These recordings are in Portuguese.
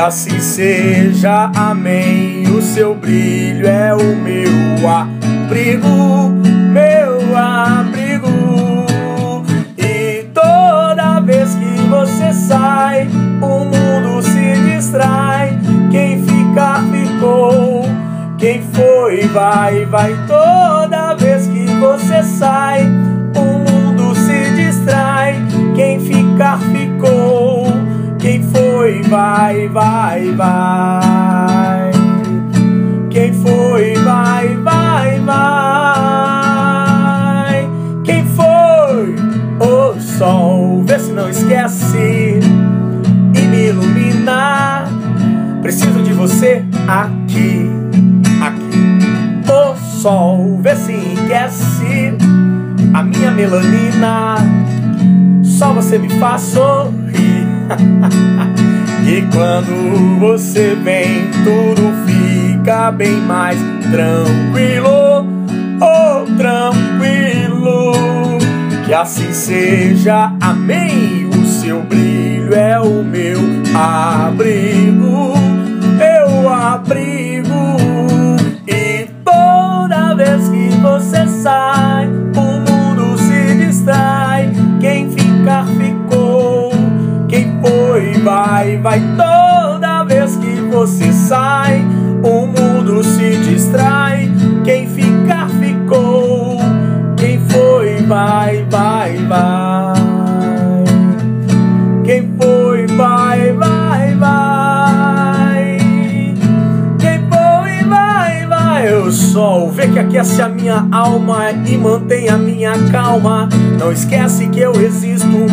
Assim seja, amém. O seu brilho é o meu abrigo, meu abrigo. E toda vez que você sai, o mundo se distrai. Quem ficar, ficou. Quem foi, vai, vai. Toda vez que você sai, o mundo se distrai. Quem ficar, ficou. Vai, vai, vai. Quem foi, vai, vai, vai. Quem foi? O sol, vê se não esquece e me ilumina. Preciso de você aqui, aqui. O sol, vê se enriquece a minha melanina. Só você me faz sorrir. quando você vem, tudo fica bem mais tranquilo. Oh, tranquilo. Que assim seja, amém. O seu brilho é o meu abrigo, meu abrigo. E toda vez que você sai, o mundo se distrai. Quem ficar, ficou. Quem foi, vai, vai. Você sai, o mundo se distrai. Quem ficar, ficou. Quem foi, vai, vai, vai. Quem foi, vai, vai, vai. Quem foi, vai, vai. O sol vê que aquece a minha alma e mantém a minha calma. Não esquece que eu existo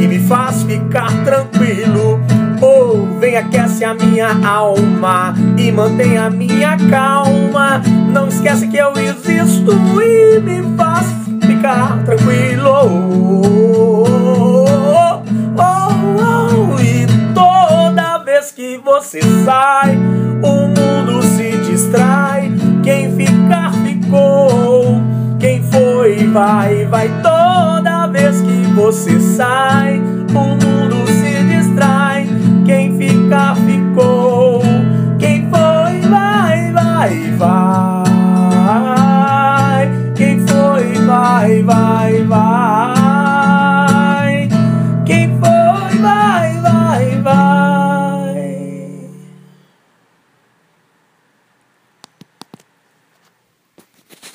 e me faz ficar tranquilo. A minha alma e mantém a minha calma. Não esquece que eu existo e me faz ficar tranquilo. Oh, oh, oh, e toda vez que você sai, o mundo se distrai. Quem ficar, ficou. Quem foi, vai, vai. Toda vez que você sai, o quem ficar, ficou. Quem foi, vai, vai, vai. Quem foi, vai, vai, vai.